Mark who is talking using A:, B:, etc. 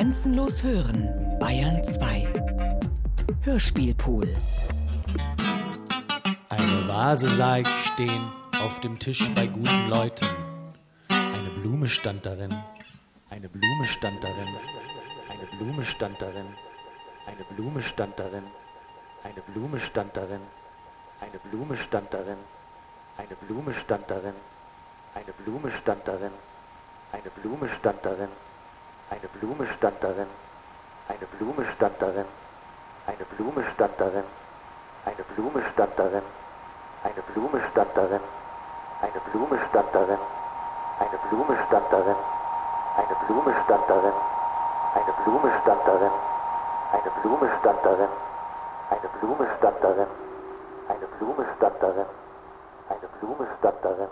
A: Grenzenlos hören, Bayern 2. Hörspielpool.
B: Eine Vase sah ich stehen auf dem Tisch bei guten Leuten. Eine Blume stand darin.
C: Eine Blume stand darin. Eine Blume stand darin. Eine Blume stand darin. Eine Blume stand darin. Eine Blume stand darin. Eine Blume stand darin. Eine Blume stand darin. Eine Blume stand darin. Eine Blume stand darin. Eine Blume stand darin. Eine Blume stand darin. Eine Blume stand darin. Eine Blume stand darin. Eine Blume stand darin. Eine Blume stand darin. Eine Blume stand darin. Eine Blume stand darin. Eine Blume stand darin. Eine Blume stand darin. Eine Blume stand darin. Eine Blume stand darin.